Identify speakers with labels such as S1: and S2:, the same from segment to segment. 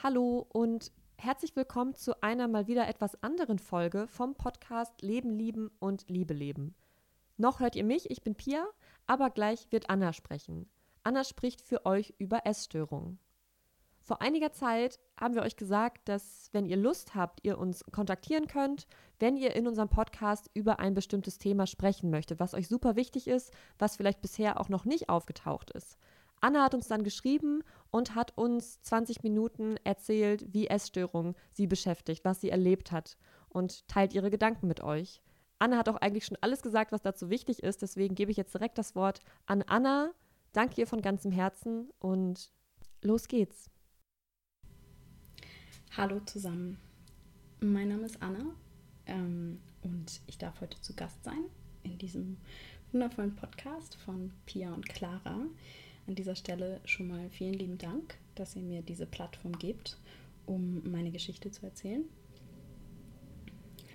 S1: hallo und herzlich willkommen zu einer mal wieder etwas anderen Folge vom Podcast Leben, Lieben und Liebe leben. Noch hört ihr mich, ich bin Pia, aber gleich wird Anna sprechen. Anna spricht für euch über Essstörungen. Vor einiger Zeit haben wir euch gesagt, dass wenn ihr Lust habt, ihr uns kontaktieren könnt, wenn ihr in unserem Podcast über ein bestimmtes Thema sprechen möchtet, was euch super wichtig ist, was vielleicht bisher auch noch nicht aufgetaucht ist. Anna hat uns dann geschrieben und hat uns 20 Minuten erzählt, wie Essstörung sie beschäftigt, was sie erlebt hat und teilt ihre Gedanken mit euch. Anna hat auch eigentlich schon alles gesagt, was dazu wichtig ist, deswegen gebe ich jetzt direkt das Wort an Anna. Danke ihr von ganzem Herzen und los geht's.
S2: Hallo zusammen, mein Name ist Anna ähm, und ich darf heute zu Gast sein in diesem wundervollen Podcast von Pia und Clara. An dieser Stelle schon mal vielen lieben Dank, dass ihr mir diese Plattform gebt, um meine Geschichte zu erzählen.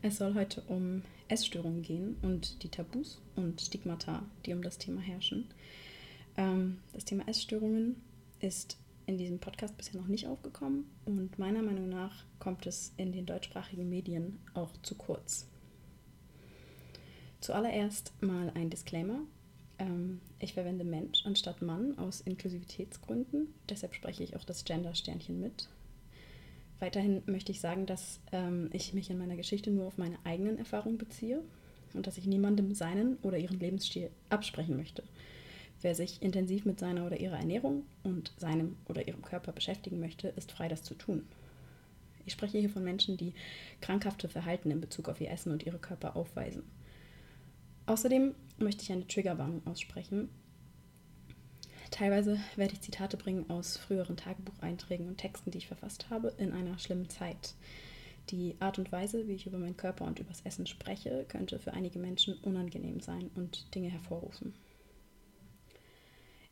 S2: Es soll heute um Essstörungen gehen und die Tabus und Stigmata, die um das Thema herrschen. Ähm, das Thema Essstörungen ist in diesem Podcast bisher noch nicht aufgekommen und meiner Meinung nach kommt es in den deutschsprachigen Medien auch zu kurz. Zuallererst mal ein Disclaimer. Ähm, ich verwende Mensch anstatt Mann aus Inklusivitätsgründen. Deshalb spreche ich auch das Gender-Sternchen mit. Weiterhin möchte ich sagen, dass ähm, ich mich in meiner Geschichte nur auf meine eigenen Erfahrungen beziehe und dass ich niemandem seinen oder ihren Lebensstil absprechen möchte. Wer sich intensiv mit seiner oder ihrer Ernährung und seinem oder ihrem Körper beschäftigen möchte, ist frei, das zu tun. Ich spreche hier von Menschen, die krankhafte Verhalten in Bezug auf ihr Essen und ihre Körper aufweisen. Außerdem möchte ich eine Triggerwarnung aussprechen. Teilweise werde ich Zitate bringen aus früheren Tagebucheinträgen und Texten, die ich verfasst habe, in einer schlimmen Zeit. Die Art und Weise, wie ich über meinen Körper und übers Essen spreche, könnte für einige Menschen unangenehm sein und Dinge hervorrufen.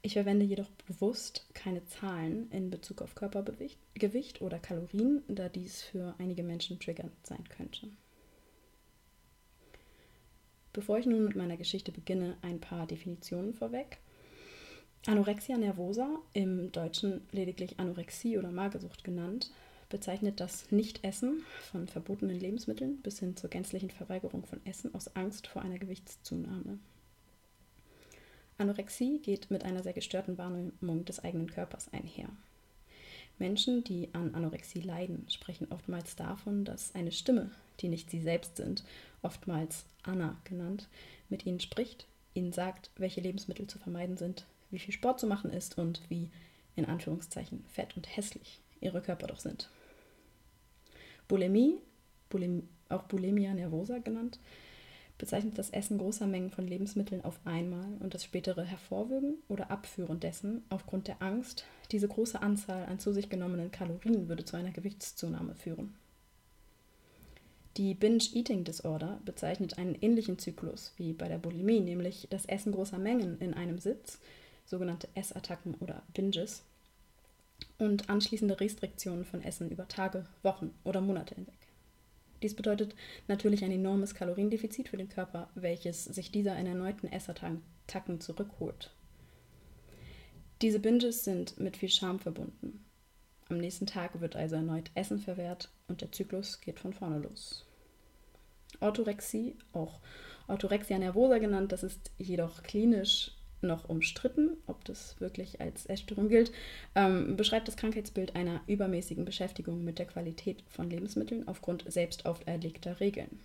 S2: Ich verwende jedoch bewusst keine Zahlen in Bezug auf Körpergewicht oder Kalorien, da dies für einige Menschen triggernd sein könnte. Bevor ich nun mit meiner Geschichte beginne, ein paar Definitionen vorweg. Anorexia nervosa, im Deutschen lediglich Anorexie oder Magersucht genannt, bezeichnet das Nichtessen von verbotenen Lebensmitteln bis hin zur gänzlichen Verweigerung von Essen aus Angst vor einer Gewichtszunahme. Anorexie geht mit einer sehr gestörten Wahrnehmung des eigenen Körpers einher. Menschen, die an Anorexie leiden, sprechen oftmals davon, dass eine Stimme, die nicht sie selbst sind, oftmals Anna genannt, mit ihnen spricht, ihnen sagt, welche Lebensmittel zu vermeiden sind, wie viel Sport zu machen ist und wie, in Anführungszeichen, fett und hässlich ihre Körper doch sind. Bulimie, Bulim, auch Bulimia nervosa genannt, bezeichnet das Essen großer Mengen von Lebensmitteln auf einmal und das spätere Hervorwürgen oder Abführen dessen aufgrund der Angst, diese große Anzahl an zu sich genommenen Kalorien würde zu einer Gewichtszunahme führen. Die Binge-Eating Disorder bezeichnet einen ähnlichen Zyklus wie bei der Bulimie, nämlich das Essen großer Mengen in einem Sitz, sogenannte Essattacken oder Binges, und anschließende Restriktionen von Essen über Tage, Wochen oder Monate hinweg. Dies bedeutet natürlich ein enormes Kaloriendefizit für den Körper, welches sich dieser in erneuten Essattacken zurückholt. Diese Binges sind mit viel Scham verbunden. Am nächsten Tag wird also erneut Essen verwehrt und der Zyklus geht von vorne los. Orthorexie, auch Orthorexia nervosa genannt, das ist jedoch klinisch noch umstritten, ob das wirklich als Essstörung gilt, ähm, beschreibt das Krankheitsbild einer übermäßigen Beschäftigung mit der Qualität von Lebensmitteln aufgrund selbst auferlegter Regeln.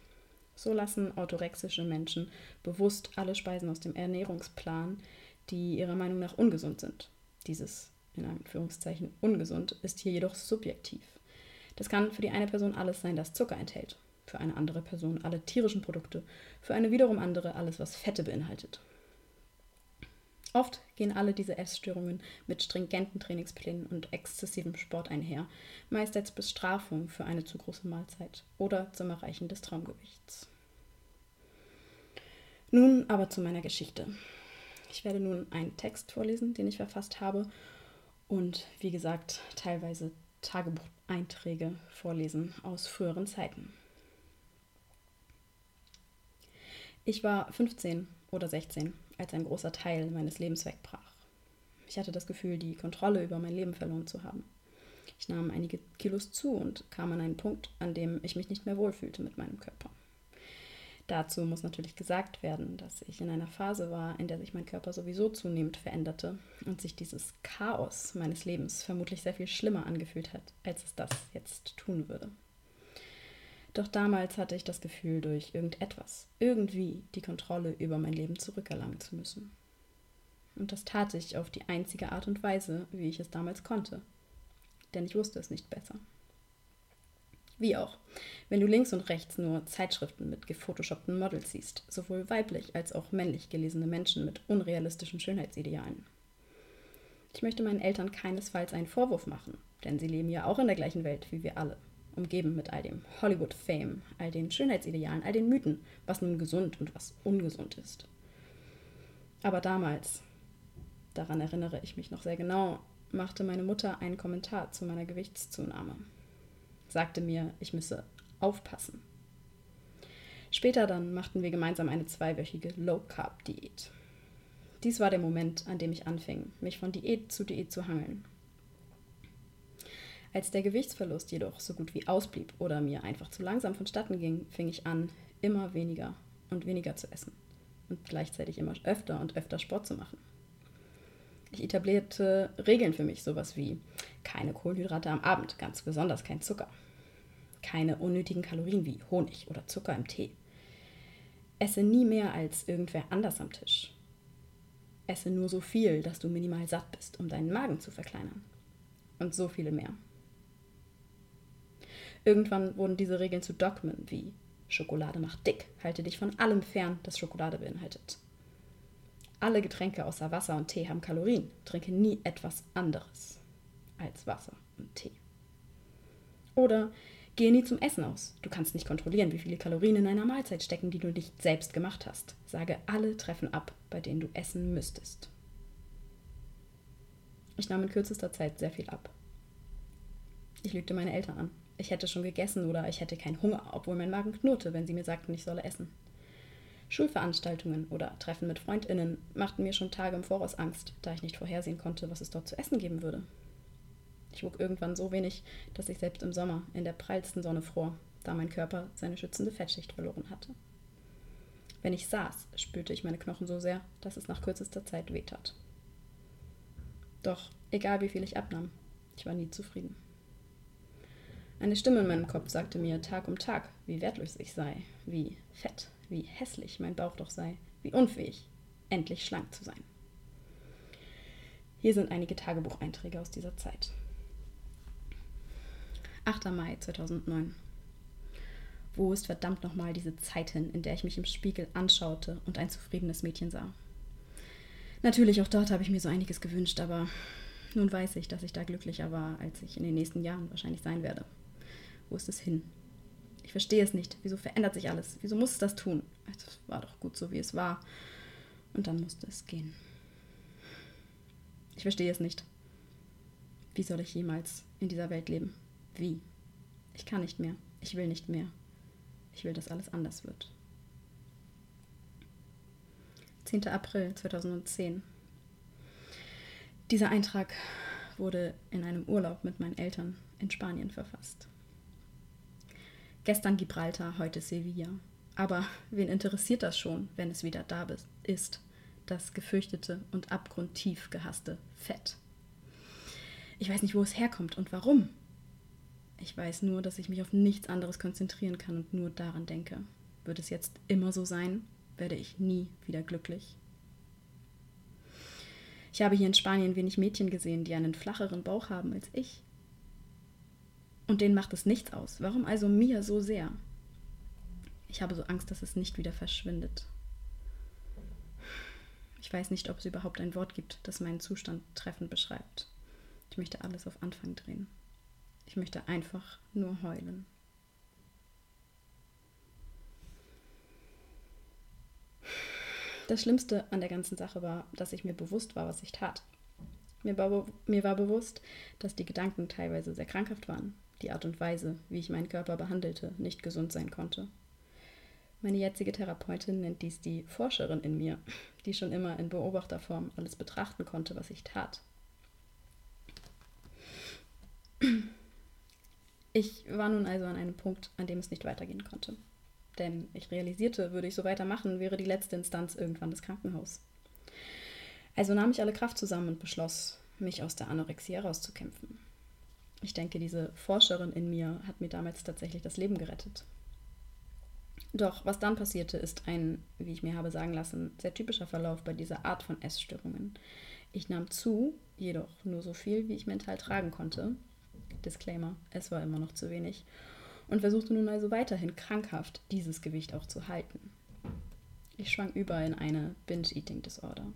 S2: So lassen orthorexische Menschen bewusst alle Speisen aus dem Ernährungsplan, die ihrer Meinung nach ungesund sind. Dieses, in Anführungszeichen, ungesund ist hier jedoch subjektiv. Das kann für die eine Person alles sein, das Zucker enthält, für eine andere Person alle tierischen Produkte, für eine wiederum andere alles, was Fette beinhaltet. Oft gehen alle diese Essstörungen mit stringenten Trainingsplänen und exzessivem Sport einher, meist als Bestrafung für eine zu große Mahlzeit oder zum Erreichen des Traumgewichts. Nun aber zu meiner Geschichte. Ich werde nun einen Text vorlesen, den ich verfasst habe und wie gesagt teilweise Tagebucheinträge vorlesen aus früheren Zeiten. Ich war 15 oder 16 als ein großer Teil meines Lebens wegbrach. Ich hatte das Gefühl, die Kontrolle über mein Leben verloren zu haben. Ich nahm einige Kilos zu und kam an einen Punkt, an dem ich mich nicht mehr wohlfühlte mit meinem Körper. Dazu muss natürlich gesagt werden, dass ich in einer Phase war, in der sich mein Körper sowieso zunehmend veränderte und sich dieses Chaos meines Lebens vermutlich sehr viel schlimmer angefühlt hat, als es das jetzt tun würde. Doch damals hatte ich das Gefühl, durch irgendetwas, irgendwie die Kontrolle über mein Leben zurückerlangen zu müssen. Und das tat ich auf die einzige Art und Weise, wie ich es damals konnte. Denn ich wusste es nicht besser. Wie auch, wenn du links und rechts nur Zeitschriften mit gefotoshoppten Models siehst, sowohl weiblich als auch männlich gelesene Menschen mit unrealistischen Schönheitsidealen. Ich möchte meinen Eltern keinesfalls einen Vorwurf machen, denn sie leben ja auch in der gleichen Welt wie wir alle, umgeben mit all dem Hollywood-Fame, all den Schönheitsidealen, all den Mythen, was nun gesund und was ungesund ist. Aber damals, daran erinnere ich mich noch sehr genau, machte meine Mutter einen Kommentar zu meiner Gewichtszunahme sagte mir, ich müsse aufpassen. Später dann machten wir gemeinsam eine zweiwöchige Low-Carb-Diät. Dies war der Moment, an dem ich anfing, mich von Diät zu Diät zu hangeln. Als der Gewichtsverlust jedoch so gut wie ausblieb oder mir einfach zu langsam vonstatten ging, fing ich an, immer weniger und weniger zu essen und gleichzeitig immer öfter und öfter Sport zu machen. Ich etablierte Regeln für mich, sowas wie keine Kohlenhydrate am Abend, ganz besonders kein Zucker. Keine unnötigen Kalorien wie Honig oder Zucker im Tee. Esse nie mehr als irgendwer anders am Tisch. Esse nur so viel, dass du minimal satt bist, um deinen Magen zu verkleinern. Und so viele mehr. Irgendwann wurden diese Regeln zu Dogmen wie Schokolade macht dick, halte dich von allem fern, das Schokolade beinhaltet. Alle Getränke außer Wasser und Tee haben Kalorien. Trinke nie etwas anderes als Wasser und Tee. Oder gehe nie zum Essen aus. Du kannst nicht kontrollieren, wie viele Kalorien in einer Mahlzeit stecken, die du nicht selbst gemacht hast. Sage alle Treffen ab, bei denen du essen müsstest. Ich nahm in kürzester Zeit sehr viel ab. Ich lügte meine Eltern an. Ich hätte schon gegessen oder ich hätte keinen Hunger, obwohl mein Magen knurrte, wenn sie mir sagten, ich solle essen. Schulveranstaltungen oder Treffen mit Freundinnen machten mir schon Tage im Voraus Angst, da ich nicht vorhersehen konnte, was es dort zu essen geben würde. Ich wog irgendwann so wenig, dass ich selbst im Sommer in der prallsten Sonne fror, da mein Körper seine schützende Fettschicht verloren hatte. Wenn ich saß, spürte ich meine Knochen so sehr, dass es nach kürzester Zeit wehtat. Doch egal wie viel ich abnahm, ich war nie zufrieden. Eine Stimme in meinem Kopf sagte mir Tag um Tag, wie wertlos ich sei, wie fett wie hässlich mein Bauch doch sei, wie unfähig, endlich schlank zu sein. Hier sind einige Tagebucheinträge aus dieser Zeit. 8. Mai 2009. Wo ist verdammt nochmal diese Zeit hin, in der ich mich im Spiegel anschaute und ein zufriedenes Mädchen sah? Natürlich, auch dort habe ich mir so einiges gewünscht, aber nun weiß ich, dass ich da glücklicher war, als ich in den nächsten Jahren wahrscheinlich sein werde. Wo ist es hin? Ich verstehe es nicht. Wieso verändert sich alles? Wieso muss es das tun? Es war doch gut so, wie es war. Und dann musste es gehen. Ich verstehe es nicht. Wie soll ich jemals in dieser Welt leben? Wie? Ich kann nicht mehr. Ich will nicht mehr. Ich will, dass alles anders wird. 10. April 2010. Dieser Eintrag wurde in einem Urlaub mit meinen Eltern in Spanien verfasst. Gestern Gibraltar, heute Sevilla. Aber wen interessiert das schon, wenn es wieder da ist? Das gefürchtete und abgrundtief gehasste Fett. Ich weiß nicht, wo es herkommt und warum. Ich weiß nur, dass ich mich auf nichts anderes konzentrieren kann und nur daran denke. Wird es jetzt immer so sein, werde ich nie wieder glücklich. Ich habe hier in Spanien wenig Mädchen gesehen, die einen flacheren Bauch haben als ich. Und denen macht es nichts aus. Warum also mir so sehr? Ich habe so Angst, dass es nicht wieder verschwindet. Ich weiß nicht, ob es überhaupt ein Wort gibt, das meinen Zustand treffend beschreibt. Ich möchte alles auf Anfang drehen. Ich möchte einfach nur heulen. Das Schlimmste an der ganzen Sache war, dass ich mir bewusst war, was ich tat. Mir war, mir war bewusst, dass die Gedanken teilweise sehr krankhaft waren, die Art und Weise, wie ich meinen Körper behandelte, nicht gesund sein konnte. Meine jetzige Therapeutin nennt dies die Forscherin in mir, die schon immer in Beobachterform alles betrachten konnte, was ich tat. Ich war nun also an einem Punkt, an dem es nicht weitergehen konnte. Denn ich realisierte, würde ich so weitermachen, wäre die letzte Instanz irgendwann das Krankenhaus. Also nahm ich alle Kraft zusammen und beschloss, mich aus der Anorexie herauszukämpfen. Ich denke, diese Forscherin in mir hat mir damals tatsächlich das Leben gerettet. Doch was dann passierte, ist ein, wie ich mir habe sagen lassen, sehr typischer Verlauf bei dieser Art von Essstörungen. Ich nahm zu, jedoch nur so viel, wie ich mental tragen konnte. Disclaimer, es war immer noch zu wenig. Und versuchte nun also weiterhin krankhaft dieses Gewicht auch zu halten. Ich schwang über in eine Binge-Eating-Disorder.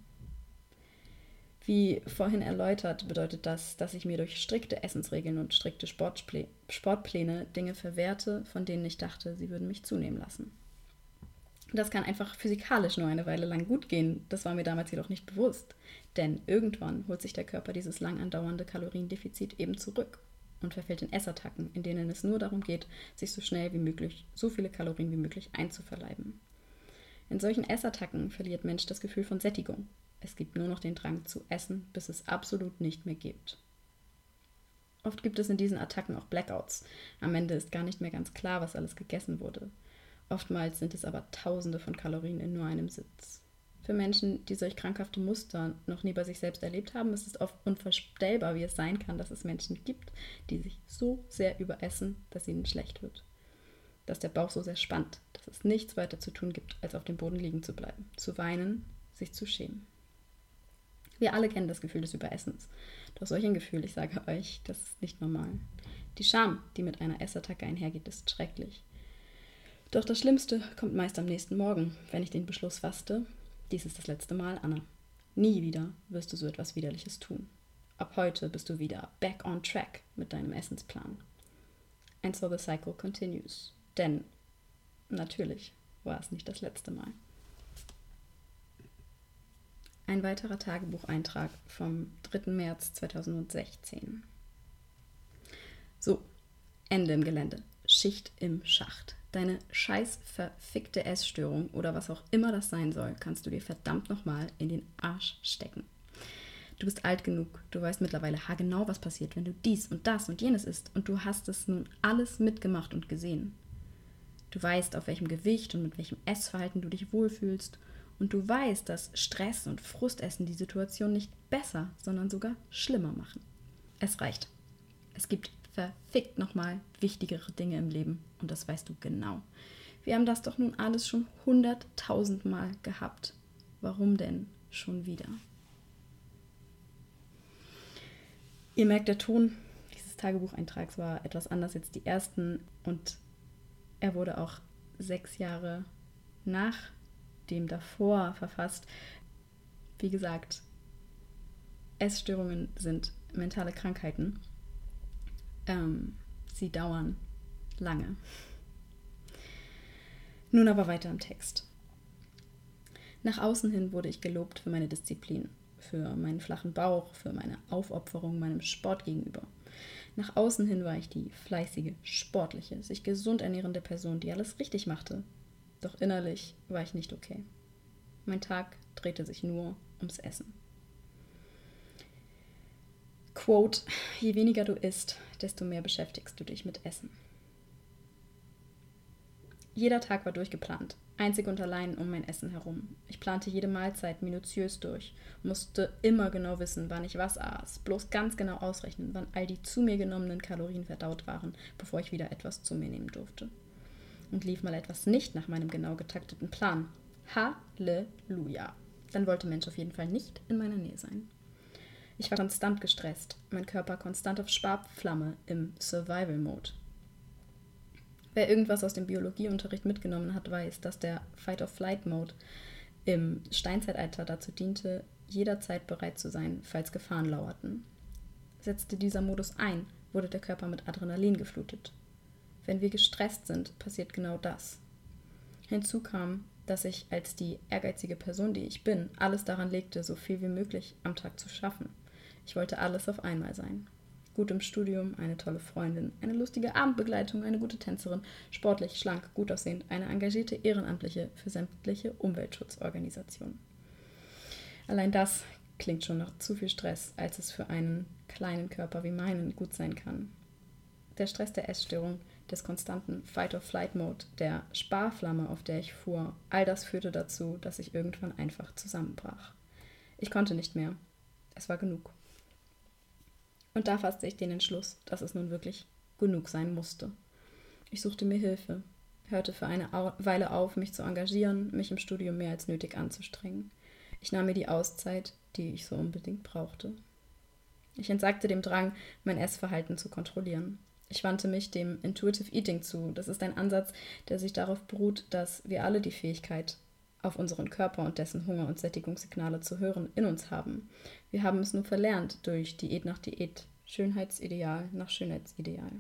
S2: Wie vorhin erläutert, bedeutet das, dass ich mir durch strikte Essensregeln und strikte Sportplä Sportpläne Dinge verwehrte, von denen ich dachte, sie würden mich zunehmen lassen. Das kann einfach physikalisch nur eine Weile lang gut gehen, das war mir damals jedoch nicht bewusst. Denn irgendwann holt sich der Körper dieses lang andauernde Kaloriendefizit eben zurück und verfällt in Essattacken, in denen es nur darum geht, sich so schnell wie möglich, so viele Kalorien wie möglich einzuverleiben. In solchen Essattacken verliert Mensch das Gefühl von Sättigung es gibt nur noch den Drang zu essen, bis es absolut nicht mehr gibt. Oft gibt es in diesen Attacken auch Blackouts. Am Ende ist gar nicht mehr ganz klar, was alles gegessen wurde. Oftmals sind es aber Tausende von Kalorien in nur einem Sitz. Für Menschen, die solch krankhafte Muster noch nie bei sich selbst erlebt haben, ist es oft unvorstellbar, wie es sein kann, dass es Menschen gibt, die sich so sehr überessen, dass ihnen schlecht wird. Dass der Bauch so sehr spannt, dass es nichts weiter zu tun gibt, als auf dem Boden liegen zu bleiben, zu weinen, sich zu schämen. Wir alle kennen das Gefühl des Überessens. Doch solch ein Gefühl, ich sage euch, das ist nicht normal. Die Scham, die mit einer Essattacke einhergeht, ist schrecklich. Doch das Schlimmste kommt meist am nächsten Morgen, wenn ich den Beschluss fasste, dies ist das letzte Mal, Anna. Nie wieder wirst du so etwas Widerliches tun. Ab heute bist du wieder back on track mit deinem Essensplan. And so the cycle continues. Denn natürlich war es nicht das letzte Mal. Ein weiterer Tagebucheintrag vom 3. März 2016. So, Ende im Gelände. Schicht im Schacht. Deine scheiß verfickte Essstörung oder was auch immer das sein soll, kannst du dir verdammt nochmal in den Arsch stecken. Du bist alt genug, du weißt mittlerweile haargenau, was passiert, wenn du dies und das und jenes isst und du hast es nun alles mitgemacht und gesehen. Du weißt, auf welchem Gewicht und mit welchem Essverhalten du dich wohlfühlst und du weißt, dass Stress und Frustessen die Situation nicht besser, sondern sogar schlimmer machen. Es reicht. Es gibt verfickt nochmal wichtigere Dinge im Leben und das weißt du genau. Wir haben das doch nun alles schon hunderttausendmal gehabt. Warum denn schon wieder? Ihr merkt, der Ton dieses Tagebucheintrags war etwas anders als die ersten und er wurde auch sechs Jahre nach dem davor verfasst. Wie gesagt, Essstörungen sind mentale Krankheiten. Ähm, sie dauern lange. Nun aber weiter im Text. Nach außen hin wurde ich gelobt für meine Disziplin, für meinen flachen Bauch, für meine Aufopferung meinem Sport gegenüber. Nach außen hin war ich die fleißige, sportliche, sich gesund ernährende Person, die alles richtig machte, doch innerlich war ich nicht okay. Mein Tag drehte sich nur ums Essen. Quote, je weniger du isst, desto mehr beschäftigst du dich mit Essen. Jeder Tag war durchgeplant, einzig und allein um mein Essen herum. Ich plante jede Mahlzeit minutiös durch, musste immer genau wissen, wann ich was aß, bloß ganz genau ausrechnen, wann all die zu mir genommenen Kalorien verdaut waren, bevor ich wieder etwas zu mir nehmen durfte und lief mal etwas nicht nach meinem genau getakteten Plan. Halleluja. Dann wollte Mensch auf jeden Fall nicht in meiner Nähe sein. Ich war konstant gestresst, mein Körper konstant auf Sparflamme im Survival-Mode. Wer irgendwas aus dem Biologieunterricht mitgenommen hat, weiß, dass der Fight-of-Flight-Mode im Steinzeitalter dazu diente, jederzeit bereit zu sein, falls Gefahren lauerten. Setzte dieser Modus ein, wurde der Körper mit Adrenalin geflutet. Wenn wir gestresst sind, passiert genau das. Hinzu kam, dass ich als die ehrgeizige Person, die ich bin, alles daran legte, so viel wie möglich am Tag zu schaffen. Ich wollte alles auf einmal sein. Gut im Studium, eine tolle Freundin, eine lustige Abendbegleitung, eine gute Tänzerin, sportlich, schlank, gut aussehend, eine engagierte Ehrenamtliche für sämtliche Umweltschutzorganisationen. Allein das klingt schon nach zu viel Stress, als es für einen kleinen Körper wie meinen gut sein kann. der Stress der Essstörung, des konstanten Fight-or-Flight-Mode, der Sparflamme, auf der ich fuhr, all das führte dazu, dass ich irgendwann einfach zusammenbrach. Ich konnte nicht mehr. Es war genug. Und da fasste ich den Entschluss, dass es nun wirklich genug sein musste. Ich suchte mir Hilfe, hörte für eine Weile auf, mich zu engagieren, mich im Studium mehr als nötig anzustrengen. Ich nahm mir die Auszeit, die ich so unbedingt brauchte. Ich entsagte dem Drang, mein Essverhalten zu kontrollieren. Ich wandte mich dem Intuitive Eating zu. Das ist ein Ansatz, der sich darauf beruht, dass wir alle die Fähigkeit, auf unseren Körper und dessen Hunger- und Sättigungssignale zu hören, in uns haben. Wir haben es nur verlernt durch Diät nach Diät, Schönheitsideal nach Schönheitsideal.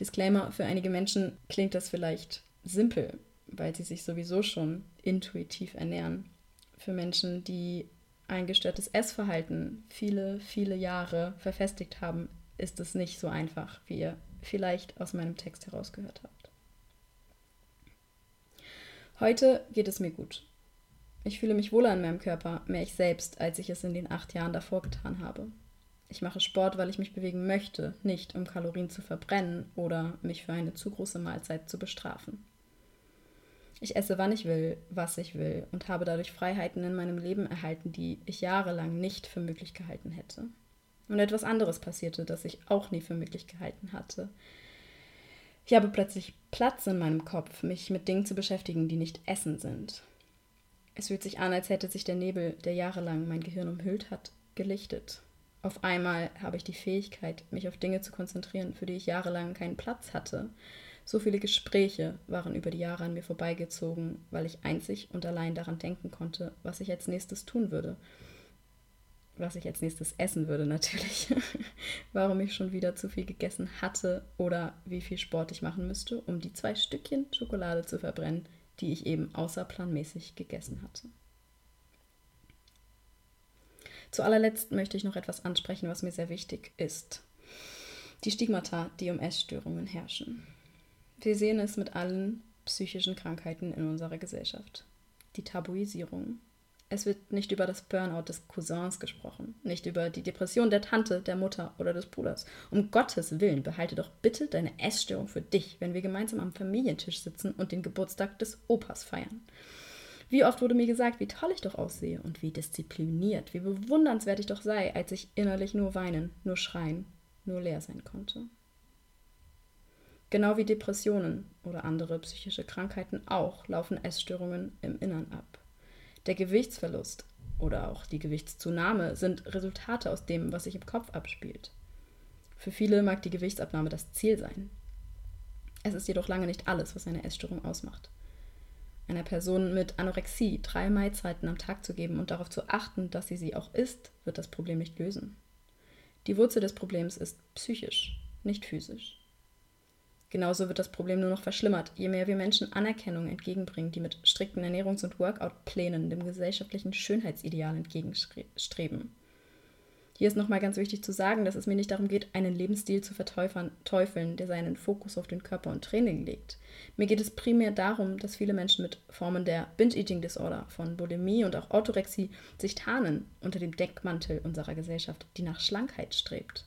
S2: Disclaimer, für einige Menschen klingt das vielleicht simpel, weil sie sich sowieso schon intuitiv ernähren. Für Menschen, die ein gestörtes Essverhalten viele, viele Jahre verfestigt haben, ist es nicht so einfach, wie ihr vielleicht aus meinem Text herausgehört habt. Heute geht es mir gut. Ich fühle mich wohler in meinem Körper, mehr ich selbst, als ich es in den acht Jahren davor getan habe. Ich mache Sport, weil ich mich bewegen möchte, nicht um Kalorien zu verbrennen oder mich für eine zu große Mahlzeit zu bestrafen. Ich esse, wann ich will, was ich will und habe dadurch Freiheiten in meinem Leben erhalten, die ich jahrelang nicht für möglich gehalten hätte. Und etwas anderes passierte, das ich auch nie für möglich gehalten hatte. Ich habe plötzlich Platz in meinem Kopf, mich mit Dingen zu beschäftigen, die nicht Essen sind. Es fühlt sich an, als hätte sich der Nebel, der jahrelang mein Gehirn umhüllt hat, gelichtet. Auf einmal habe ich die Fähigkeit, mich auf Dinge zu konzentrieren, für die ich jahrelang keinen Platz hatte. So viele Gespräche waren über die Jahre an mir vorbeigezogen, weil ich einzig und allein daran denken konnte, was ich als nächstes tun würde. Was ich als nächstes essen würde natürlich. Warum ich schon wieder zu viel gegessen hatte oder wie viel Sport ich machen müsste, um die zwei Stückchen Schokolade zu verbrennen, die ich eben außerplanmäßig gegessen hatte. Zu allerletzt möchte ich noch etwas ansprechen, was mir sehr wichtig ist. Die Stigmata, die um Essstörungen herrschen. Wir sehen es mit allen psychischen Krankheiten in unserer Gesellschaft. Die Tabuisierung. Es wird nicht über das Burnout des Cousins gesprochen, nicht über die Depression der Tante, der Mutter oder des Bruders. Um Gottes Willen, behalte doch bitte deine Essstörung für dich, wenn wir gemeinsam am Familientisch sitzen und den Geburtstag des Opas feiern. Wie oft wurde mir gesagt, wie toll ich doch aussehe und wie diszipliniert, wie bewundernswert ich doch sei, als ich innerlich nur weinen, nur schreien, nur leer sein konnte. Genau wie Depressionen oder andere psychische Krankheiten auch laufen Essstörungen im Innern ab. Der Gewichtsverlust oder auch die Gewichtszunahme sind Resultate aus dem, was sich im Kopf abspielt. Für viele mag die Gewichtsabnahme das Ziel sein. Es ist jedoch lange nicht alles, was eine Essstörung ausmacht einer Person mit Anorexie drei Mahlzeiten am Tag zu geben und darauf zu achten, dass sie sie auch isst, wird das Problem nicht lösen. Die Wurzel des Problems ist psychisch, nicht physisch. Genauso wird das Problem nur noch verschlimmert, je mehr wir Menschen Anerkennung entgegenbringen, die mit strikten Ernährungs- und Workout-Plänen dem gesellschaftlichen Schönheitsideal entgegenstreben. Hier ist nochmal ganz wichtig zu sagen, dass es mir nicht darum geht, einen Lebensstil zu verteufeln, der seinen Fokus auf den Körper und Training legt. Mir geht es primär darum, dass viele Menschen mit Formen der Binge-Eating-Disorder, von Bulimie und auch Orthorexie sich tarnen unter dem Deckmantel unserer Gesellschaft, die nach Schlankheit strebt.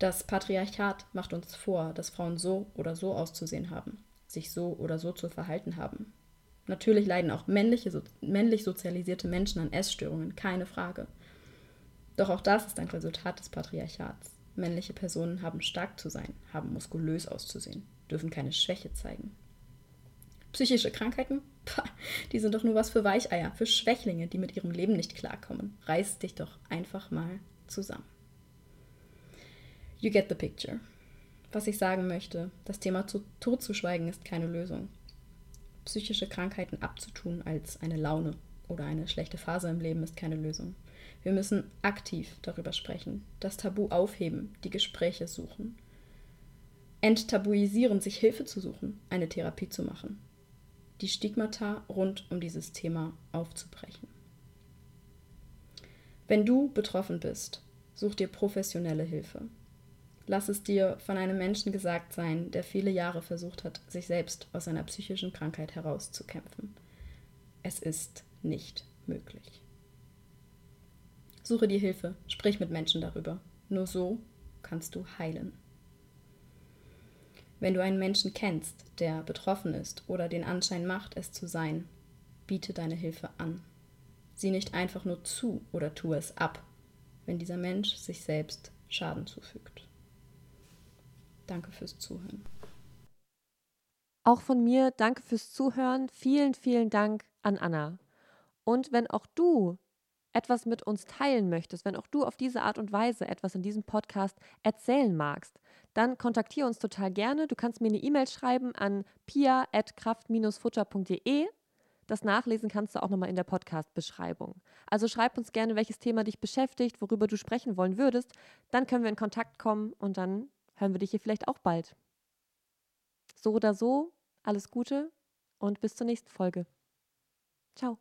S2: Das Patriarchat macht uns vor, dass Frauen so oder so auszusehen haben, sich so oder so zu verhalten haben. Natürlich leiden auch männliche, männlich sozialisierte Menschen an Essstörungen, keine Frage. Doch auch das ist ein Resultat des Patriarchats. Männliche Personen haben stark zu sein, haben muskulös auszusehen, dürfen keine Schwäche zeigen. Psychische Krankheiten? Pah, die sind doch nur was für Weicheier, für Schwächlinge, die mit ihrem Leben nicht klarkommen. Reiß dich doch einfach mal zusammen. You get the picture. Was ich sagen möchte, das Thema zu, totzuschweigen ist keine Lösung. Psychische Krankheiten abzutun als eine Laune oder eine schlechte Phase im Leben ist keine Lösung. Wir müssen aktiv darüber sprechen, das Tabu aufheben, die Gespräche suchen. Enttabuisieren, sich Hilfe zu suchen, eine Therapie zu machen. Die Stigmata rund um dieses Thema aufzubrechen. Wenn du betroffen bist, such dir professionelle Hilfe. Lass es dir von einem Menschen gesagt sein, der viele Jahre versucht hat, sich selbst aus einer psychischen Krankheit herauszukämpfen. Es ist nicht möglich. Suche dir Hilfe, sprich mit Menschen darüber. Nur so kannst du heilen. Wenn du einen Menschen kennst, der betroffen ist oder den Anschein macht, es zu sein, biete deine Hilfe an. Sieh nicht einfach nur zu oder tue es ab, wenn dieser Mensch sich selbst Schaden zufügt. Danke fürs Zuhören.
S1: Auch von mir danke fürs Zuhören. Vielen, vielen Dank an Anna. Und wenn auch du etwas mit uns teilen möchtest, wenn auch du auf diese Art und Weise etwas in diesem Podcast erzählen magst, dann kontaktiere uns total gerne. Du kannst mir eine E-Mail schreiben an pia.kraft-futter.de. Das nachlesen kannst du auch nochmal in der Podcast-Beschreibung. Also schreib uns gerne, welches Thema dich beschäftigt, worüber du sprechen wollen würdest. Dann können wir in Kontakt kommen und dann hören wir dich hier vielleicht auch bald. So oder so, alles Gute und bis zur nächsten Folge. Ciao.